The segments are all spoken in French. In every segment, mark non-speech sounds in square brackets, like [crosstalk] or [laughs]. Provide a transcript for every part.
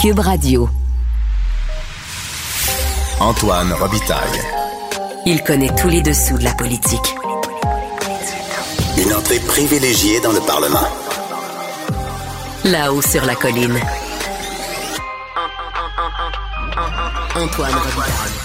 Cube Radio. Antoine Robitaille. Il connaît tous les dessous de la politique. Une entrée privilégiée dans le Parlement. Là-haut sur la colline. Antoine Robitaille.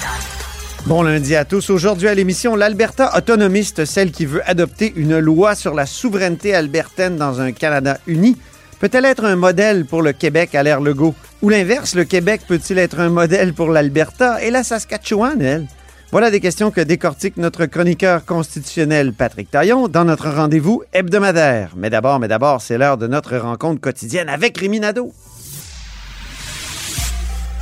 Bon lundi à tous. Aujourd'hui à l'émission, l'Alberta autonomiste, celle qui veut adopter une loi sur la souveraineté albertaine dans un Canada uni, peut-elle être un modèle pour le Québec à l'ère Legault? Ou l'inverse, le Québec peut-il être un modèle pour l'Alberta et la Saskatchewan, elle? Voilà des questions que décortique notre chroniqueur constitutionnel Patrick Taillon dans notre rendez-vous hebdomadaire. Mais d'abord, mais d'abord, c'est l'heure de notre rencontre quotidienne avec Rémi Nadeau.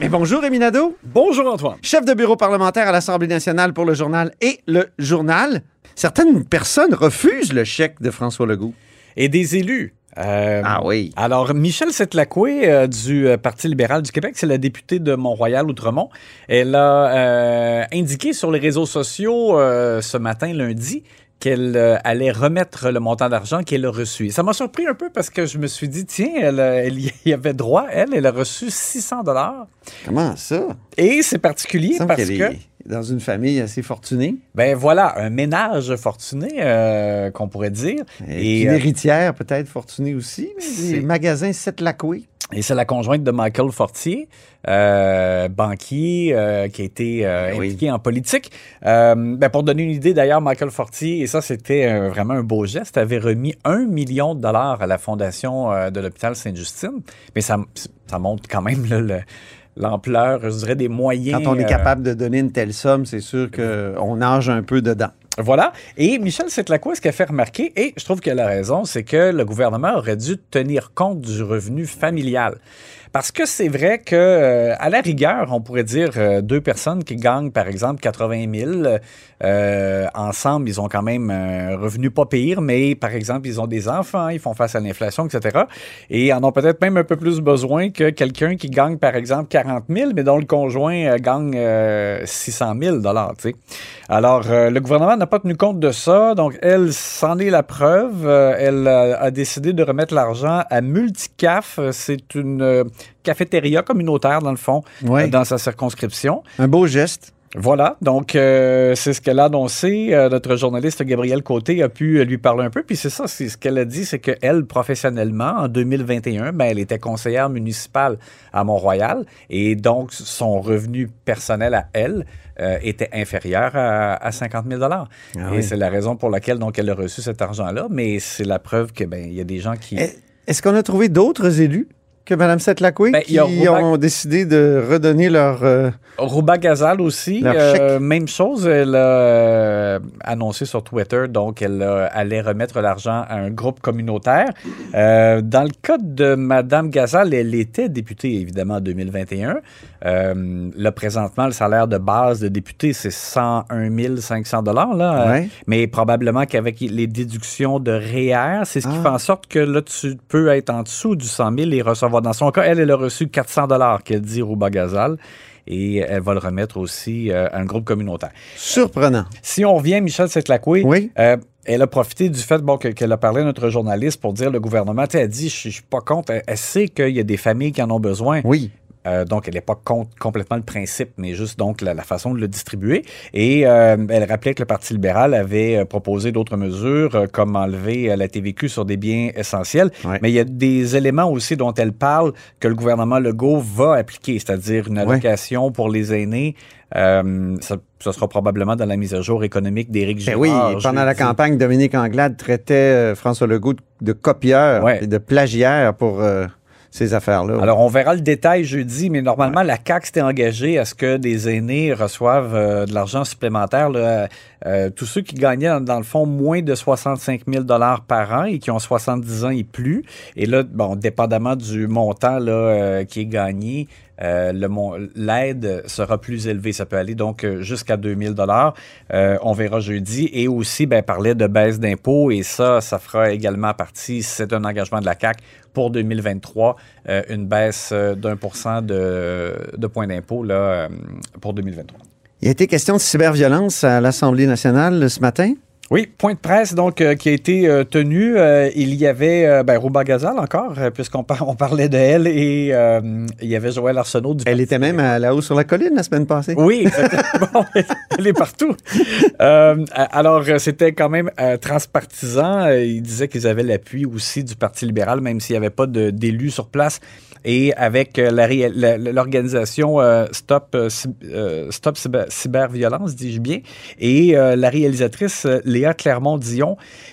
Mais bonjour Rémi Nadeau. Bonjour, Antoine. chef de bureau parlementaire à l'Assemblée nationale pour le journal et le journal. Certaines personnes refusent le chèque de François Legault. et des élus. Euh, Ah oui. Alors, Michel Setlacoué euh, du euh, Parti libéral du Québec, c'est la députée de Mont-Royal-Outremont. Elle a indiqué sur les réseaux sociaux ce matin, lundi, qu'elle euh, allait remettre le montant d'argent qu'elle a reçu. Ça m'a surpris un peu parce que je me suis dit, tiens, elle, euh, elle y [laughs] avait droit, elle, elle a reçu 600 dollars. Comment ça? Et c'est particulier parce que... est dans une famille assez fortunée. Ben voilà, un ménage fortuné, euh, qu'on pourrait dire. Et, Et, une euh, héritière peut-être fortunée aussi. Des magasins Sept-Lacoué. Et c'est la conjointe de Michael Fortier, euh, banquier euh, qui a été euh, Oui. impliqué en politique. Ben, pour donner une idée, d'ailleurs, Michael Fortier, et ça c'était vraiment un beau geste, avait remis un million de dollars à la fondation de l'hôpital Sainte-Justine. Mais ça, ça montre quand même là, le- l'ampleur, je dirais, des moyens. Quand on est euh, capable de donner une telle somme, c'est sûr qu'on nage un peu dedans. Voilà. Et Michel Setlacoué, ce qu'elle fait remarquer, et je trouve qu'elle a raison, c'est que le gouvernement aurait dû tenir compte du revenu familial. Parce que c'est vrai que, euh, à la rigueur, on pourrait dire euh, deux personnes qui gagnent, par exemple, 80 000, euh, ensemble, ils ont quand même un revenu pas pire, mais par exemple, ils ont des enfants, ils font face à l'inflation, etc. Et en ont peut-être même un peu plus besoin que quelqu'un qui gagne, par exemple, 40 000, mais dont le conjoint gagne euh, 600 000 dollars. Alors, euh, le gouvernement n'a pas tenu compte de ça, donc elle, c'en est la preuve. Elle a, décidé de remettre l'argent à Multicaf. C'est une cafétéria communautaire, dans le fond, Ouais. euh, dans sa circonscription. Un beau geste. Voilà, donc euh, c'est ce qu'elle a annoncé. Euh, notre journaliste Gabriel Côté a pu lui parler un peu. Puis c'est ça, c'est ce qu'elle a dit, c'est qu'elle, professionnellement, en 2021, ben, elle était conseillère municipale à Mont-Royal. Et donc, son revenu personnel à elle euh, était inférieur à, à 50 000 Ah Et c'est la raison pour laquelle donc, elle a reçu cet argent-là. Mais c'est la preuve que ben, il y a des gens qui... Eh, Est-ce qu'on a trouvé d'autres élus? Que Mme Setlacoué Ben, qui ont décidé de redonner leur... euh, Rouba Gazal aussi, euh, même chose, elle a euh, annoncé sur Twitter, donc elle euh, allait remettre l'argent à un groupe communautaire. Euh, dans le cas de Madame Gazal, elle était députée évidemment en 2021. Euh, là, présentement, le salaire de base de député, c'est 101 500 dollars là, euh, Ouais. mais probablement qu'avec les déductions de REER, c'est ce qui Ah. fait en sorte que là, tu peux être en dessous du 100 000 et recevoir. Dans son cas, elle, elle a reçu 400 dollars qu'elle dit Rouba Gazal et elle va le remettre aussi euh, à un groupe communautaire. Surprenant. Si on revient, Michel Setlacoué, Oui. euh, elle a profité du fait bon, que- qu'elle a parlé à notre journaliste pour dire le gouvernement, elle dit, je je suis pas contre, elle, elle sait qu'il y a des familles qui en ont besoin. Oui. Euh, donc, elle n'est pas contre complètement le principe, mais juste donc la, la façon de le distribuer. Et euh, elle rappelait que le Parti libéral avait euh, proposé d'autres mesures, euh, comme enlever la TVQ sur des biens essentiels. Ouais. Mais il y a des éléments aussi dont elle parle que le gouvernement Legault va appliquer, c'est-à-dire une Ouais. allocation pour les aînés. Euh, ça, ça sera probablement dans la mise à jour économique d'Éric Ben Girard. oui, pendant la campagne, Dominique Anglade traitait François Legault de copieur Ouais. et de plagiaire pour euh, ces affaires-là. Alors, on verra le détail jeudi, mais normalement, la CAQ s'était engagée à ce que des aînés reçoivent euh, de l'argent supplémentaire. là. Euh, tous ceux qui gagnaient, dans, dans le fond, moins de 65 000 par an et qui ont 70 ans et plus. Et là, bon, dépendamment du montant là, euh, qui est gagné, l'aide sera plus élevée. Ça peut aller donc jusqu'à 2000 dollars. On verra jeudi. Et aussi, ben, parlait de baisse d'impôts et ça, ça fera également partie, c'est un engagement de la CAC pour 2023, euh, une baisse euh, d'un pour cent de, points d'impôt euh, pour 2023. Il a été question de cyberviolence à l'Assemblée nationale ce matin. Oui, point de presse donc euh, qui a été euh, tenu. Euh, il y avait ben, Rouba Gazal encore, puisqu'on par- on parlait de elle, et il y avait Joël Arsenault du Elle était même à la haut sur la colline la semaine passée. Oui, [laughs] bon, elle est partout. Alors, c'était quand même transpartisan. Euh, Il disait qu'ils avaient l'appui aussi du Parti libéral, même s'il n'y avait pas d'élus sur place. Et avec l'organisation Stop, Stop Cyber- Cyberviolence, dis-je bien, et la réalisatrice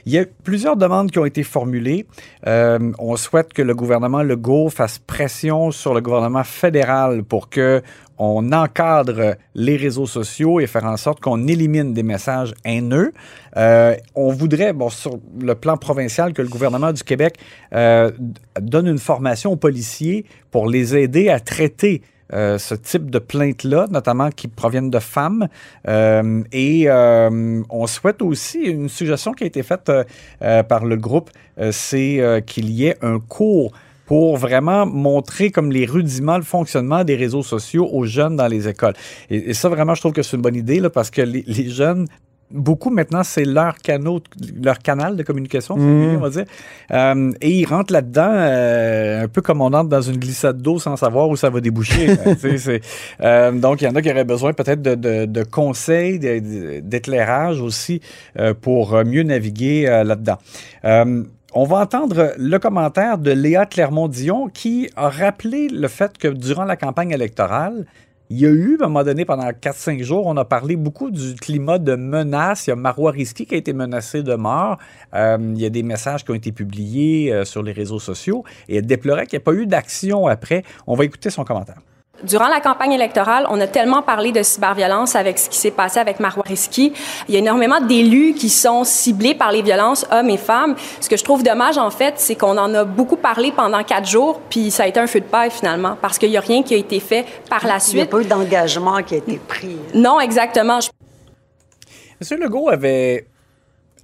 Il y a plusieurs demandes qui ont été formulées. Euh, on souhaite que le gouvernement Legault fasse pression sur le gouvernement fédéral pour que on encadre les réseaux sociaux et faire en sorte qu'on élimine des messages haineux. Euh, on voudrait, bon, sur le plan provincial, que le gouvernement du Québec euh, donne une formation aux policiers pour les aider à traiter euh, ce type de plaintes-là, notamment qui proviennent de femmes. Euh, et euh, on souhaite aussi, une suggestion qui a été faite par le groupe, c'est qu'il y ait un cours pour vraiment montrer comme les rudiments, le fonctionnement des réseaux sociaux aux jeunes dans les écoles. Et, ça, vraiment, je trouve que c'est une bonne idée parce que les jeunes, beaucoup maintenant, c'est leur, canal, leur canal de communication, voulez, on va dire. Euh, et ils rentrent là-dedans euh, un peu comme on entre dans une glissade d'eau sans savoir où ça va déboucher. [laughs] C'est- euh, donc, il y en a qui auraient besoin peut-être de, de- de conseils, d'éclairage aussi euh, pour euh, mieux naviguer euh, là-dedans. Euh, on va entendre le commentaire de Léa Clermont-Dion qui a rappelé le fait que durant la campagne électorale, il y a eu, à un moment donné, pendant 4-5 jours, on a parlé beaucoup du climat de menace. Il y a Marois Risky qui a été menacé de mort. Euh, il y a des messages qui ont été publiés euh, sur les réseaux sociaux et elle déplorait qu'il n'y a pas eu d'action après. On va écouter son commentaire. Durant la campagne électorale, on a tellement parlé de cyberviolence avec ce qui s'est passé avec Marois Risky. Il y a énormément d'élus qui sont ciblés par les violences hommes et femmes. Ce que je trouve dommage, en fait, c'est qu'on en a beaucoup parlé pendant quatre jours, puis ça a été un feu de paille, finalement, parce qu'il n'y a rien qui a été fait par la Il n'y a suite. pas eu d'engagement qui a été pris. Non, exactement. Je M. Legault avait,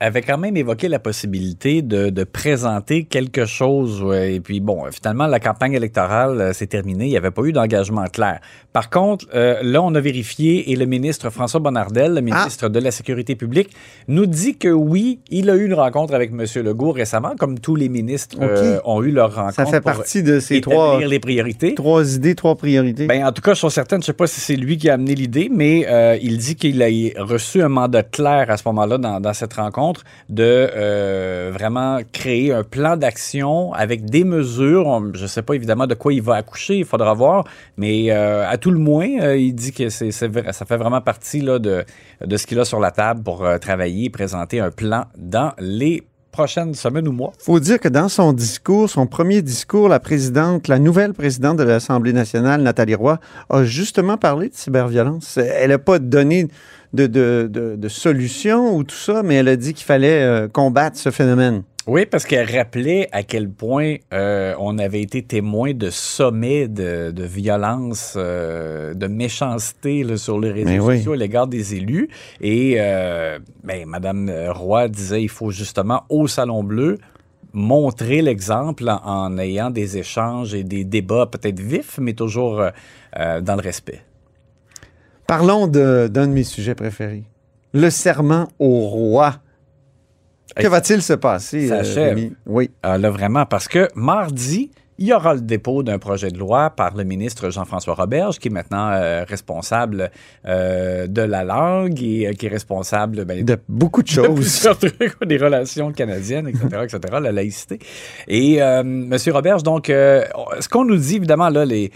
avait quand même évoqué la possibilité de, de présenter quelque chose. ouais, et puis, bon, finalement, la campagne électorale euh, s'est terminée. Il n'y avait pas eu d'engagement clair. Par contre, euh, là, on a vérifié et le ministre François Bonnardel, le ministre de la Sécurité publique, nous dit que oui, il a eu une rencontre avec M. Legault récemment, comme tous les ministres euh, ont eu leur rencontre. Ça fait pour partie de ces trois, les priorités. trois idées, trois priorités. Ben, en tout cas, je suis certain, je ne sais pas si c'est lui qui a amené l'idée, mais euh, il dit qu'il a reçu un mandat clair à ce moment-là dans, dans cette rencontre de euh, vraiment créer un plan d'action avec des mesures. Je ne sais pas évidemment de quoi il va accoucher, il faudra voir, mais euh, à tout le moins, euh, il dit que ça fait vraiment partie de, ce qu'il a sur la table pour travailler et présenter un plan dans les prochaines semaines ou mois. faut dire que dans son discours, son premier discours, la présidente, la nouvelle présidente de l'Assemblée nationale, Nathalie Roy, a justement parlé de cyberviolence. Elle n'a pas donné de, de, de, de solution ou tout ça, mais elle a dit qu'il fallait euh, combattre ce phénomène. Oui, parce qu'elle rappelait à quel point euh, on avait été témoin de sommets de, de violence, euh, de méchanceté là, sur les réseaux Mais oui. sociaux à l'égard des élus. Et euh, ben, Mme Roy disait il faut justement au Salon Bleu montrer l'exemple en, en ayant des échanges et des débats peut-être vifs, mais toujours euh, dans le respect. Parlons de- d'un de, mes sujets préférés. Le serment au roi. Que va-t-il se passer? ça euh. Rémi? oui. Ah, là, vraiment, parce que mardi, il y aura le dépôt d'un projet de loi par le ministre Jean-François Roberge, qui est maintenant euh, responsable euh, de la langue et euh, qui est responsable ben, De beaucoup de de choses. plusieurs trucs, [laughs] des relations canadiennes, etc., etc., la laïcité. Et M. Roberge, donc, ce qu'on nous dit, évidemment, là, les,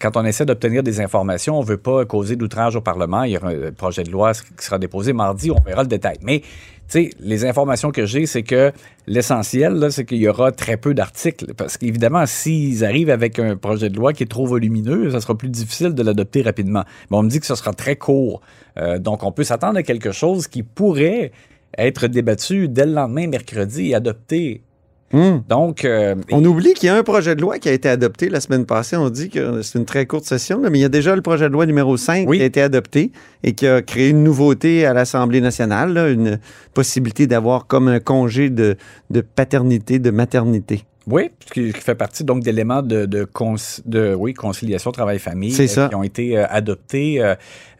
quand on essaie d'obtenir des informations, on ne veut pas causer d'outrage au Parlement. Il y aura un projet de loi qui sera déposé mardi, on verra le détail. Mais sais, les informations que j'ai, c'est que l'essentiel, c'est qu'il y aura très peu d'articles. Parce qu'évidemment, s'ils arrivent avec un projet de loi qui est trop volumineux, ça sera plus difficile de l'adopter rapidement. Mais on me dit que ce sera très court. Euh, donc, on peut s'attendre à quelque chose qui pourrait être débattu dès le lendemain, mercredi, et adopté Hmm. donc, euh, On oublie qu'il y a un projet de loi qui a été adopté la semaine passée. On dit que c'est une très courte session, là, mais il y a déjà le projet de loi numéro 5 Oui. qui a été adopté et qui a créé une nouveauté à l'Assemblée nationale, là, une possibilité d'avoir comme un congé de, de paternité, de maternité. oui, ce qui, fait partie donc d'éléments de, de, cons- de, oui, conciliation travail-famille euh, qui ont été euh, adoptés.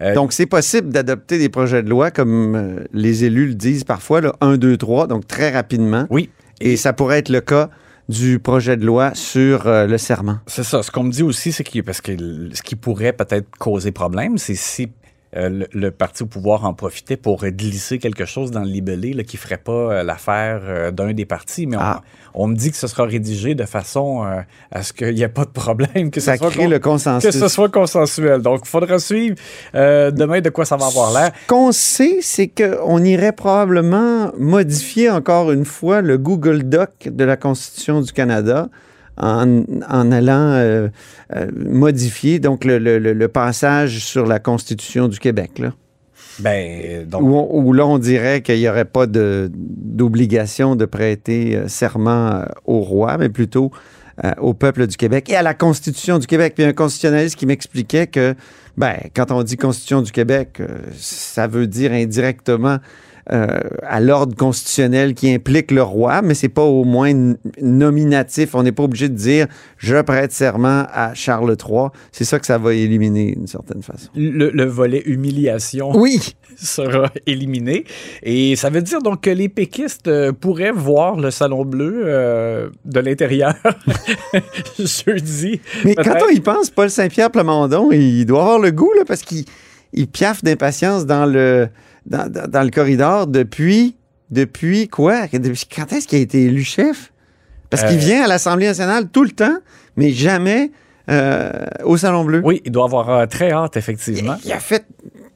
euh, Donc, c'est possible d'adopter des projets de loi, comme euh, les élus le disent parfois, là, 1, 2, 3, donc très rapidement. oui, Et ça pourrait être le cas du projet de loi sur euh, le serment. C'est ça. Ce qu'on me dit aussi, c'est que parce que ce qui pourrait peut-être causer problème, c'est si euh, le, le parti au pouvoir en profitait pour glisser quelque chose dans le libellé là, qui ferait pas euh, l'affaire euh, d'un des partis. Mais on, Ah. on me dit que ce sera rédigé de façon à ce qu'il n'y ait pas de problème, que, Ça ce soit crée con- le consensus. que ce soit consensuel. Donc, il faudra suivre demain de quoi ça va avoir l'air. Ce qu'on sait, c'est qu'on irait probablement modifier encore une fois le Google Doc de la Constitution du Canada en, en allant euh, euh, modifier donc le, le- le- le passage sur la Constitution du Québec. Là, Ben, donc, où, on- où là, on dirait qu'il n'y aurait pas d'obligation de, prêter euh, serment au roi, mais plutôt euh, au peuple du Québec et à la Constitution du Québec. Puis un constitutionnaliste qui m'expliquait que, ben, quand on dit Constitution du Québec, euh, ça veut dire indirectement euh, à l'ordre constitutionnel qui implique le roi, mais c'est pas au moins nominatif. On n'est pas obligé de dire je prête serment à Charles III. C'est ça que ça va éliminer d'une certaine façon. le, le volet humiliation Oui, [laughs] sera éliminé. Et ça veut dire donc que les péquistes euh, pourraient voir le Salon Bleu euh, de l'intérieur [laughs] jeudi. Mais quand on y pense, Paul Saint-Pierre Plamondon, il doit avoir le goût, là, parce qu'il il piaffe d'impatience dans le, dans, dans- dans le corridor depuis, depuis quoi? Depuis quand est-ce qu'il a été élu chef? Parce qu'il Euh. vient à l'Assemblée nationale tout le temps, mais jamais euh, au Salon Bleu. Oui, il doit avoir euh, très hâte, effectivement. Il, il a fait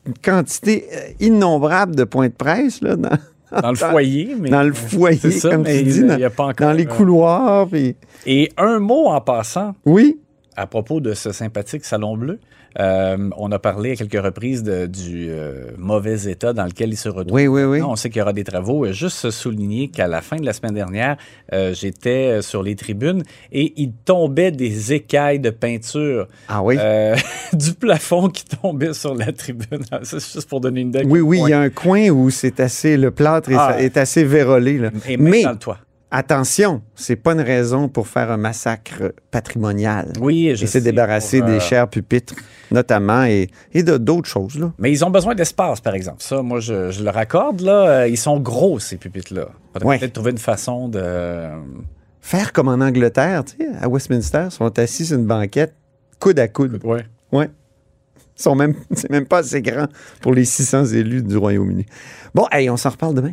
une quantité innombrable de points de presse là, dans, Dans le [laughs] foyer. Mais, dans le foyer, ça, comme mais tu il- dis, il dans, y a pas encore, dans les couloirs. puis- Et un mot en passant Oui, à propos de ce sympathique Salon Bleu. Euh, on a parlé à quelques reprises de- du euh, mauvais état dans lequel il se retrouve. oui, oui, oui. Non, on sait qu'il y aura des travaux. Juste souligner qu'à la fin de la semaine dernière, euh, j'étais sur les tribunes et il tombait des écailles de peinture Ah oui? [laughs] du plafond qui tombait sur la tribune. C'est juste pour donner une idée. Oui, oui, il y a un coin où c'est assez, le plâtre est, Ah. est assez vérolé. là. Et même Mais dans le toit. Attention, c'est pas une raison pour faire un massacre patrimonial. Oui, je et se débarrasser pour, euh, des chers pupitres, notamment, et, et de d'autres choses. Là. Mais ils ont besoin d'espace, par exemple. Ça, moi, je, je le raccorde. Là, Euh, ils sont gros, ces pupitres-là. Faudrait Ouais. peut-être trouver une façon de... Faire comme en Angleterre, tu sais, à Westminster, ils sont assis sur une banquette, coude à coude. Ouais. Ouais. Ils sont même, [laughs] c'est même pas assez grand pour les 600 élus du Royaume-Uni. Bon, hey, on s'en reparle demain.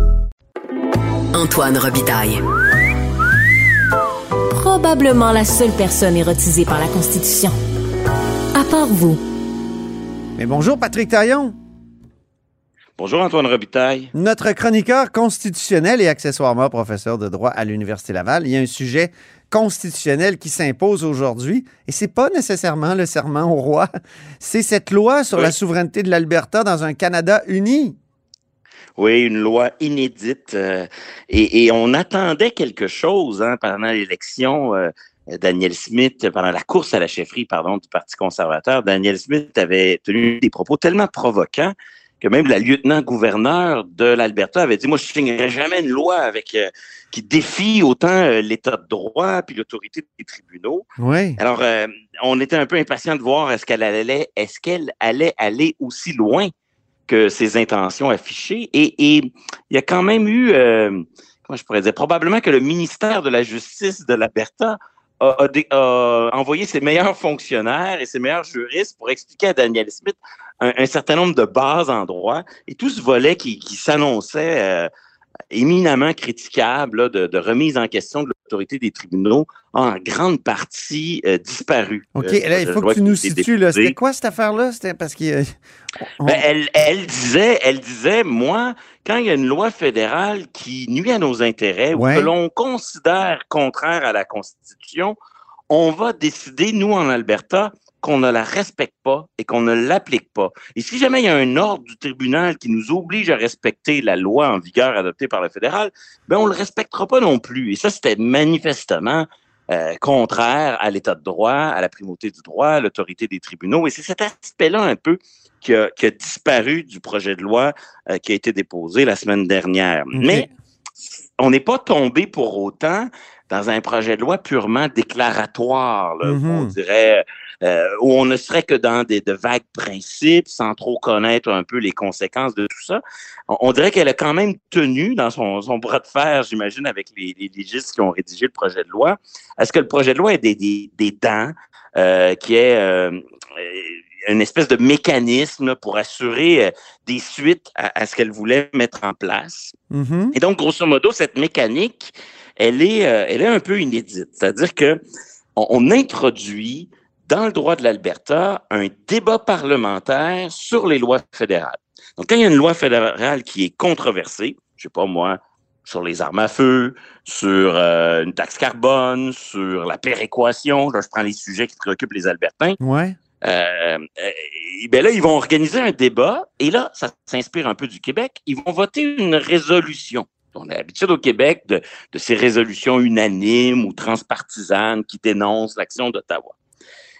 Antoine Robitaille. Probablement la seule personne érotisée par la Constitution. À part vous. Mais bonjour Patrick Taillon, Bonjour Antoine Robitaille. notre chroniqueur constitutionnel et accessoirement professeur de droit à l'Université Laval. Il y a un sujet constitutionnel qui s'impose aujourd'hui et c'est pas nécessairement le serment au roi, c'est cette loi sur Oui. la souveraineté de l'Alberta dans un Canada uni. Oui, une loi inédite. euh, et, et on attendait quelque chose hein, pendant l'élection. euh, Daniel Smith, pendant la course à la chefferie, pardon, du Parti conservateur, Daniel Smith avait tenu des propos tellement provocants que même la lieutenant-gouverneur de l'Alberta avait dit, moi, je ne signerai jamais une loi avec euh, qui défie autant euh, l'État de droit puis l'autorité des tribunaux. Oui. Alors, euh, on était un peu impatient de voir est-ce qu'elle allait, est-ce qu'elle allait aller aussi loin que ses intentions affichées. Et, il y a quand même eu, comment je pourrais dire, probablement que le ministère de la Justice de l'Alberta a, a, envoyé ses meilleurs fonctionnaires et ses meilleurs juristes pour expliquer à Daniel Smith un, certain nombre de bases en droit et tout ce volet qui, qui s'annonçait euh, éminemment critiquable là, de, de, remise en question de l'autorité des tribunaux a en grande partie euh, disparu. OK, euh, là, il faut que tu nous situes. C'était quoi cette affaire-là? C'était parce que... On... Ben, elle, elle, disait, elle disait, moi, quand il y a une loi fédérale qui nuit à nos intérêts ouais. ou que l'on considère contraire à la Constitution, on va décider, nous, en Alberta, qu'on ne la respecte pas et qu'on ne l'applique pas. Et si jamais il y a un ordre du tribunal qui nous oblige à respecter la loi en vigueur adoptée par le fédéral, ben on le respectera pas non plus. Et ça, c'était manifestement euh, contraire à l'état de droit, à la primauté du droit, à l'autorité des tribunaux. Et c'est cet aspect-là un peu qui a, qui a, disparu du projet de loi euh, qui a été déposé la semaine dernière. Okay. Mais on n'est pas tombé pour autant dans un projet de loi purement déclaratoire, là, mm -hmm. on dirait, euh, où on ne serait que dans des, de vagues principes, sans trop connaître un peu les conséquences de tout ça. On, on dirait qu'elle a quand même tenu dans son, son bras de fer, j'imagine, avec les, les, légistes qui ont rédigé le projet de loi, à ce que le projet de loi ait des, des, des dents, euh, qui est euh, une espèce de mécanisme pour assurer euh, des suites à, à ce qu'elle voulait mettre en place? Mm -hmm. Et donc, grosso modo, cette mécanique, elle est, euh, elle est un peu inédite. C'est-à-dire que on, on, introduit dans le droit de l'Alberta un débat parlementaire sur les lois fédérales. Donc, quand il y a une loi fédérale qui est controversée, je sais pas moi, sur les armes à feu, sur euh, une taxe carbone, sur la péréquation, là, je prends les sujets qui préoccupent les Albertains. Ouais. Euh, et ben là, ils vont organiser un débat, et là, ça s'inspire un peu du Québec. Ils vont voter une résolution. On a l'habitude au Québec de, de, ces résolutions unanimes ou transpartisanes qui dénoncent l'action d'Ottawa.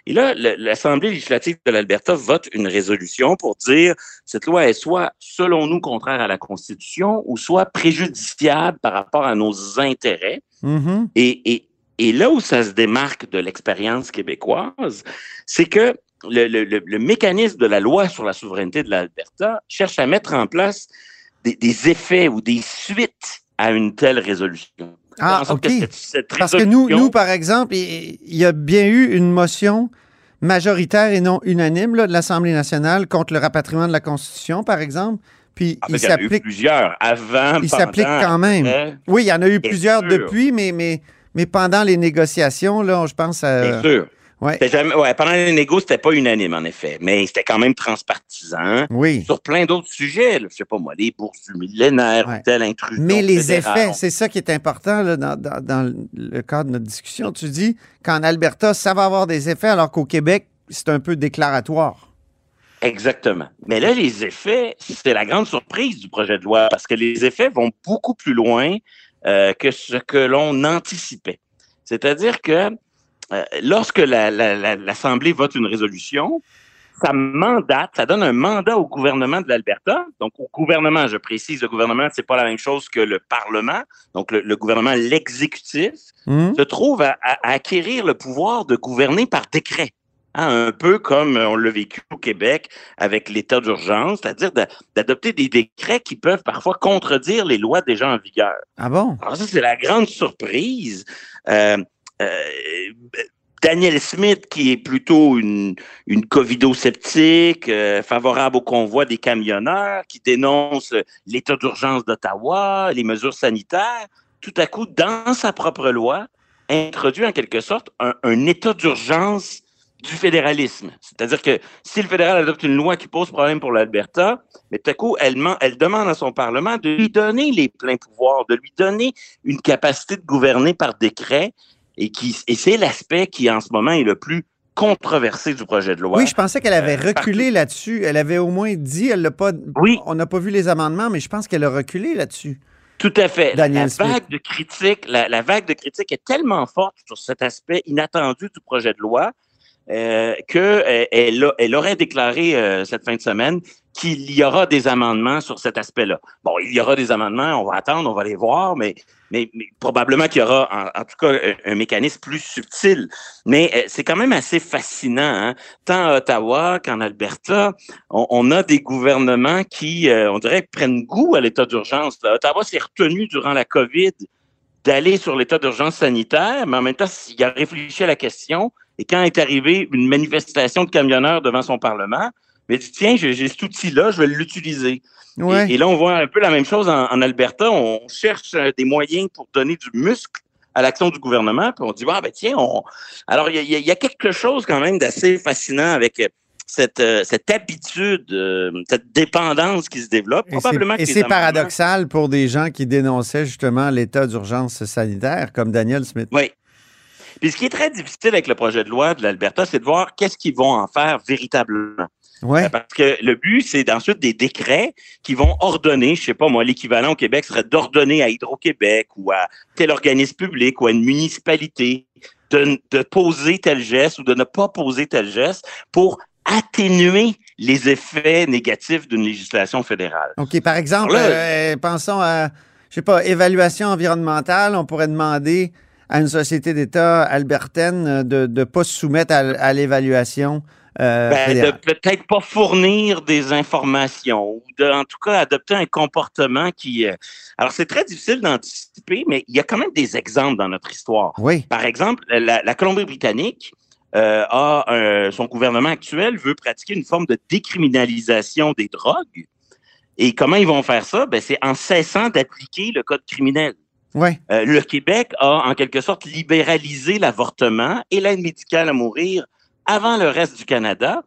Et là, l'Assemblée législative de l'Alberta vote une résolution pour dire cette loi est soit, selon nous, contraire à la Constitution ou soit préjudiciable par rapport à nos intérêts. Mm -hmm. et, et, et là où ça se démarque de l'expérience québécoise, c'est que le, le, le, mécanisme de la loi sur la souveraineté de l'Alberta cherche à mettre en place des, des, effets ou des suites à une telle résolution. Ah, OK. Que cette, cette Parce que nous, nous, par exemple, il, y a bien eu une motion majoritaire et non unanime là, de l'Assemblée nationale contre le rapatriement de la Constitution, par exemple. Puis ah, il s'applique plusieurs avant. Il s'applique quand même. Après. Oui, il y en a eu plusieurs sûr. depuis, mais, mais, mais pendant les négociations, là, je pense à. Bien sûr. Ouais. Jamais, ouais, pendant les négos, c'était pas unanime, en effet, mais c'était quand même transpartisan. Oui. Sur plein d'autres sujets, là, je sais pas moi, les bourses du millénaire, ouais. telle intrusion. Mais les fédérale. effets, c'est ça qui est important là, dans, dans, dans, le cadre de notre discussion. Tu dis qu'en Alberta, ça va avoir des effets, alors qu'au Québec, c'est un peu déclaratoire. Exactement. Mais là, les effets, c'est la grande surprise du projet de loi, parce que les effets vont beaucoup plus loin euh, que ce que l'on anticipait. C'est-à-dire que euh, lorsque l'Assemblée la, la, vote une résolution, ça mandate, ça donne un mandat au gouvernement de l'Alberta. Donc, au gouvernement, je précise, le gouvernement, c'est pas la même chose que le Parlement. Donc, le, le gouvernement, l'exécutif, mmh. se trouve à, à, acquérir le pouvoir de gouverner par décret. Hein, un peu comme on l'a vécu au Québec avec l'état d'urgence, c'est-à-dire d'adopter des décrets qui peuvent parfois contredire les lois déjà en vigueur. Ah bon? Alors ça, c'est la grande surprise. Euh, Daniel Smith, qui est plutôt une, une covido-sceptique, euh, favorable au convoi des camionneurs, qui dénonce l'état d'urgence d'Ottawa, les mesures sanitaires, tout à coup, dans sa propre loi, introduit en quelque sorte un, état d'urgence du fédéralisme. C'est-à-dire que si le fédéral adopte une loi qui pose problème pour l'Alberta, mais tout à coup, elle, demande à son Parlement de lui donner les pleins pouvoirs, de lui donner une capacité de gouverner par décret, et, qui, et c'est l'aspect qui, en ce moment, est le plus controversé du projet de loi. Oui, je pensais qu'elle avait euh, reculé là-dessus. Elle avait au moins dit, elle l'a pas. Oui. On n'a pas vu les amendements, mais je pense qu'elle a reculé là-dessus. Tout à fait. Daniel la vague de critiques, la, vague de critiques est tellement forte sur cet aspect inattendu du projet de loi euh, qu'elle euh, elle aurait déclaré euh, cette fin de semaine qu'il y aura des amendements sur cet aspect-là. Bon, il y aura des amendements, on va attendre, on va les voir, mais, probablement qu'il y aura en, tout cas un, mécanisme plus subtil. Mais c'est quand même assez fascinant, hein? tant à Ottawa qu'en Alberta, on, a des gouvernements qui, on dirait, prennent goût à l'état d'urgence. Ottawa s'est retenu durant la COVID d'aller sur l'état d'urgence sanitaire, mais en même temps, il a réfléchi à la question et quand est arrivée une manifestation de camionneurs devant son Parlement, il a dit Tiens, j'ai cet outil-là, je vais l'utiliser. Et, là, on voit un peu la même chose en, Alberta. On cherche euh, des moyens pour donner du muscle à l'action du gouvernement. Puis on dit Ah, ben tiens, on. Alors, il y, a quelque chose quand même d'assez fascinant avec euh, cette, euh, cette habitude, cette dépendance qui se développe. et c'est paradoxal pour des gens qui dénonçaient justement l'état d'urgence sanitaire, comme Daniel Smith. Oui. Puis ce qui est très difficile avec le projet de loi de l'Alberta, c'est de voir qu'est-ce qu'ils vont en faire véritablement. Ouais. Parce que le but, c'est ensuite des décrets qui vont ordonner, je sais pas moi, l'équivalent au Québec serait d'ordonner à Hydro-Québec ou à tel organisme public ou à une municipalité de, de poser tel geste ou de ne pas poser tel geste pour atténuer les effets négatifs d'une législation fédérale. OK. Par exemple, euh, pensons à, je sais pas, évaluation environnementale. On pourrait demander à une société d'État albertaine de ne pas se soumettre à, l'évaluation euh, ben, de peut-être pas fournir des informations ou de, en tout cas, adopter un comportement qui. Euh, alors, c'est très difficile d'anticiper, mais il y a quand même des exemples dans notre histoire. Oui. Par exemple, la, Colombie-Britannique euh, a son gouvernement actuel veut pratiquer une forme de décriminalisation des drogues. Et comment ils vont faire ça? Ben, c'est en cessant d'appliquer le code criminel. Ouais. Euh, le Québec a en quelque sorte libéralisé l'avortement et l'aide médicale à mourir avant le reste du Canada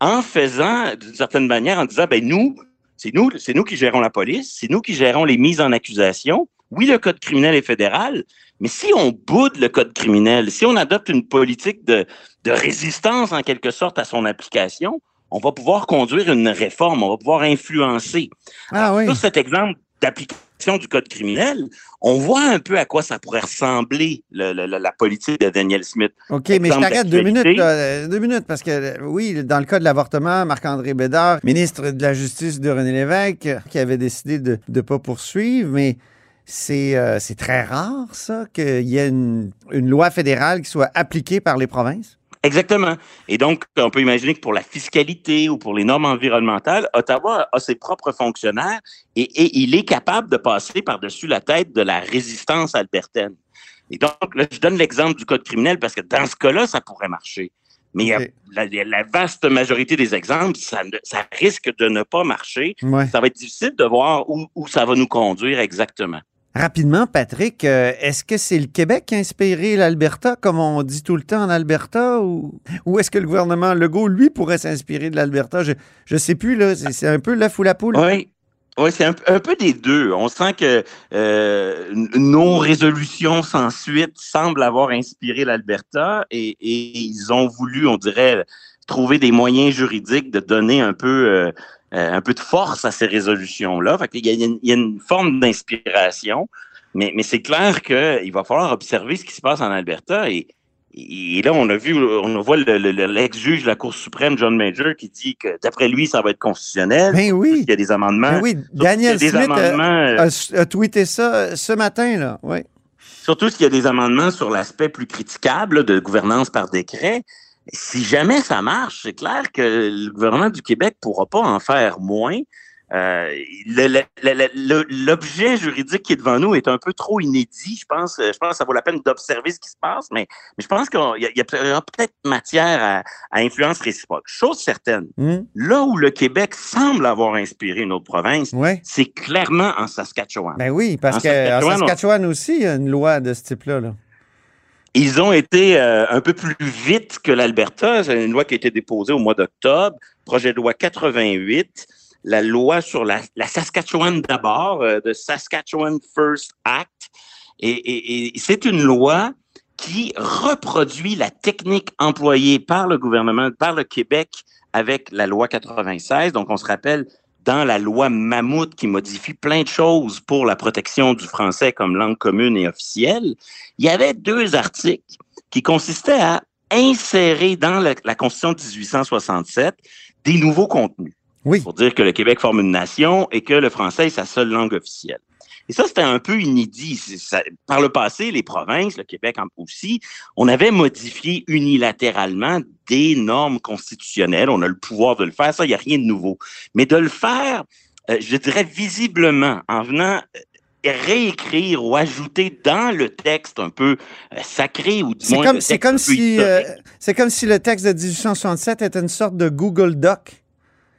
en faisant d'une certaine manière en disant ben nous c'est nous c'est nous qui gérons la police, c'est nous qui gérons les mises en accusation. Oui, le code criminel est fédéral, mais si on boude le code criminel, si on adopte une politique de, de résistance en quelque sorte à son application, on va pouvoir conduire une réforme, on va pouvoir influencer. Ah, oui. Sur cet exemple d'application du code criminel, on voit un peu à quoi ça pourrait ressembler la politique de Daniel Smith. OK, mais je t'arrête deux minutes, deux minutes, parce que oui, dans le cas de l'avortement, Marc-André Bédard, ministre de la Justice de René Lévesque, qui avait décidé de ne pas poursuivre, mais euh, c'est très rare, ça, qu'il y ait une loi fédérale qui soit appliquée par les provinces? Exactement. Et donc, on peut imaginer que pour la fiscalité ou pour les normes environnementales, Ottawa a ses propres fonctionnaires et, il est capable de passer par-dessus la tête de la résistance albertaine. Et donc, là, je donne l'exemple du code criminel parce que dans ce cas-là, ça pourrait marcher. Mais la, vaste majorité des exemples, ça, risque de ne pas marcher. Ça va être difficile de voir où ça va nous conduire exactement. Rapidement, Patrick, euh, est-ce que c'est le Québec qui a inspiré l'Alberta, comme on dit tout le temps en Alberta, ou, est-ce que le gouvernement Legault, lui, pourrait s'inspirer de l'Alberta? Je ne sais plus, là, c'est un peu l'œuf ou la poule. Oui. Oui, c'est un, peu des deux. On sent que euh, nos résolutions sans suite semblent avoir inspiré l'Alberta et, ils ont voulu, on dirait, trouver des moyens juridiques de donner un peu euh, euh, un peu de force à ces résolutions-là. il, y a une, forme d'inspiration, mais, c'est clair qu'il va falloir observer ce qui se passe en Alberta. Et, là, on a vu, on voit l'ex-juge de la Cour suprême, John Major, qui dit que d'après lui, ça va être constitutionnel. Ben oui. Il y a des amendements. Ben oui, Daniel Smith a, a, tweeté ça ce matin, là. Oui. Surtout s'il y a des amendements sur l'aspect plus critiquable de gouvernance par décret si jamais ça marche, c'est clair que le gouvernement du Québec pourra pas en faire moins. Euh, L'objet juridique qui est devant nous est un peu trop inédit. Je pense, je pense que ça vaut la peine d'observer ce qui se passe, mais, mais je pense qu'il y, a, peut-être matière à, à, influence réciproque. Chose certaine, hmm. là où le Québec semble avoir inspiré une autre province, c'est clairement en Saskatchewan. Ben oui, parce qu'en Saskatchewan, Saskatchewan aussi, il y a une loi de ce type-là. Là. Ils ont été euh, un peu plus vite que l'Alberta. C'est une loi qui a été déposée au mois d'octobre, projet de loi 88, la loi sur la, Saskatchewan d'abord, de euh, Saskatchewan First Act. Et, c'est une loi qui reproduit la technique employée par le gouvernement, par le Québec avec la loi 96. Donc, on se rappelle dans la loi Mammouth qui modifie plein de choses pour la protection du français comme langue commune et officielle, il y avait deux articles qui consistaient à insérer dans la, la Constitution de 1867 des nouveaux contenus. Oui. Pour dire que le Québec forme une nation et que le français est sa seule langue officielle. Et ça, c'était un peu inédit. Ça, par le passé, les provinces, le Québec aussi, on avait modifié unilatéralement des normes constitutionnelles. On a le pouvoir de le faire. Ça, il n'y a rien de nouveau. Mais de le faire, euh, je dirais visiblement, en venant euh, réécrire ou ajouter dans le texte un peu euh, sacré ou du moins comme, c'est comme si c'est comme si le texte de 1867 était une sorte de Google Doc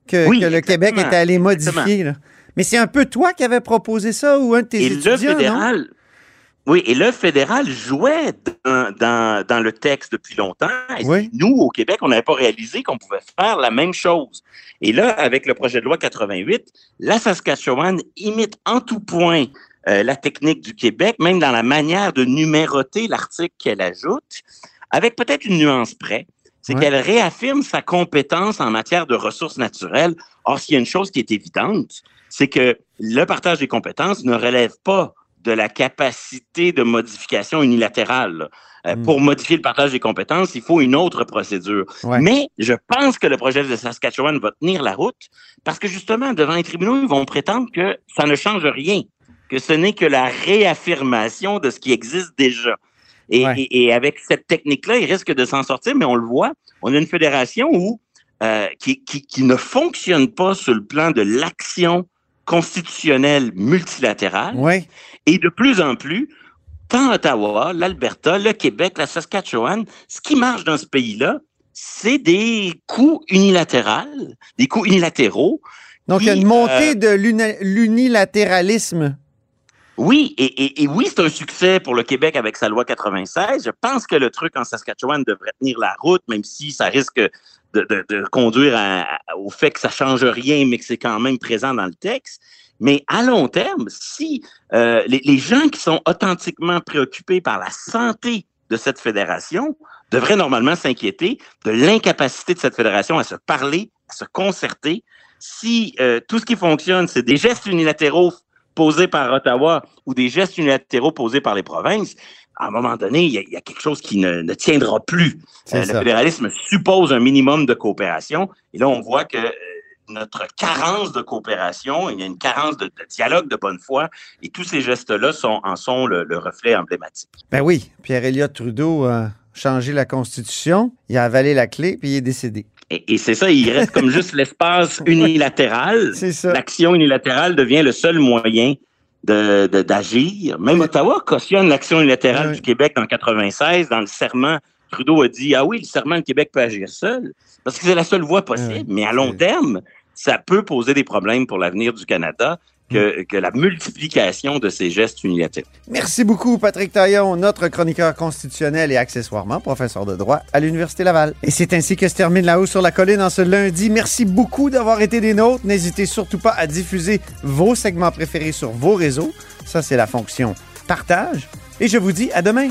que, que le Québec était allé modifier. Mais c'est un peu toi qui avais proposé ça ou un de tes et étudiants, le fédéral, Oui, et le fédéral jouait dans, dans, le texte depuis longtemps. Et Nous, au Québec, on n'avait pas réalisé qu'on pouvait faire la même chose. Et là, avec le projet de loi 88, la Saskatchewan imite en tout point euh, la technique du Québec, même dans la manière de numéroter l'article qu'elle ajoute, avec peut-être une nuance près c'est qu'elle réaffirme sa compétence en matière de ressources naturelles. Or, s'il y a une chose qui est évidente, c'est que le partage des compétences ne relève pas de la capacité de modification unilatérale. Euh, hmm. Pour modifier le partage des compétences, il faut une autre procédure. Mais je pense que le projet de Saskatchewan va tenir la route parce que justement, devant les tribunaux, ils vont prétendre que ça ne change rien, que ce n'est que la réaffirmation de ce qui existe déjà. Et, avec cette technique-là, il risque de s'en sortir, mais on le voit, on a une fédération où, euh, qui, qui, ne fonctionne pas sur le plan de l'action constitutionnelle multilatérale. Et de plus en plus, tant Ottawa, l'Alberta, le Québec, la Saskatchewan, ce qui marche dans ce pays-là, c'est des coups unilatéraux, des coups unilatéraux. Donc, il y a une montée euh, de l'unilatéralisme oui, et, oui, c'est un succès pour le Québec avec sa loi 96. Je pense que le truc en Saskatchewan devrait tenir la route, même si ça risque de, conduire au fait que ça change rien, mais que c'est quand même présent dans le texte. Mais à long terme, si euh, les, gens qui sont authentiquement préoccupés par la santé de cette fédération devraient normalement s'inquiéter de l'incapacité de cette fédération à se parler, à se concerter. Si euh, tout ce qui fonctionne, c'est des gestes unilatéraux posés par Ottawa ou des gestes unilatéraux posés par les provinces, à un moment donné, il y, a, quelque chose qui ne, tiendra plus. Euh, le fédéralisme suppose un minimum de coopération. Et là, on voit que euh, notre carence de coopération, il y a une carence de, dialogue de bonne foi, et tous ces gestes-là sont, en sont le, reflet emblématique. Ben oui, pierre Elliott Trudeau a changé la Constitution, il a avalé la clé, puis il est décédé. Et, c'est ça, il reste comme juste [laughs] l'espace unilatéral. C'est ça. L'action unilatérale devient le seul moyen de, d'agir. Même Ottawa cautionne l'action unilatérale du Québec en 96. Dans le serment, Trudeau a dit Ah oui, le serment, le Québec peut agir seul. Parce que c'est la seule voie possible. Mais à long terme, ça peut poser des problèmes pour l'avenir du Canada que, la multiplication de ces gestes unilatéraux. Merci beaucoup, Patrick Taillon, notre chroniqueur constitutionnel et accessoirement professeur de droit à l'Université Laval. Et c'est ainsi que se termine La Haut sur la Colline en ce lundi. Merci beaucoup d'avoir été des nôtres. N'hésitez surtout pas à diffuser vos segments préférés sur vos réseaux. Ça, c'est la fonction partage. Et je vous dis à demain.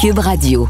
Cube Radio.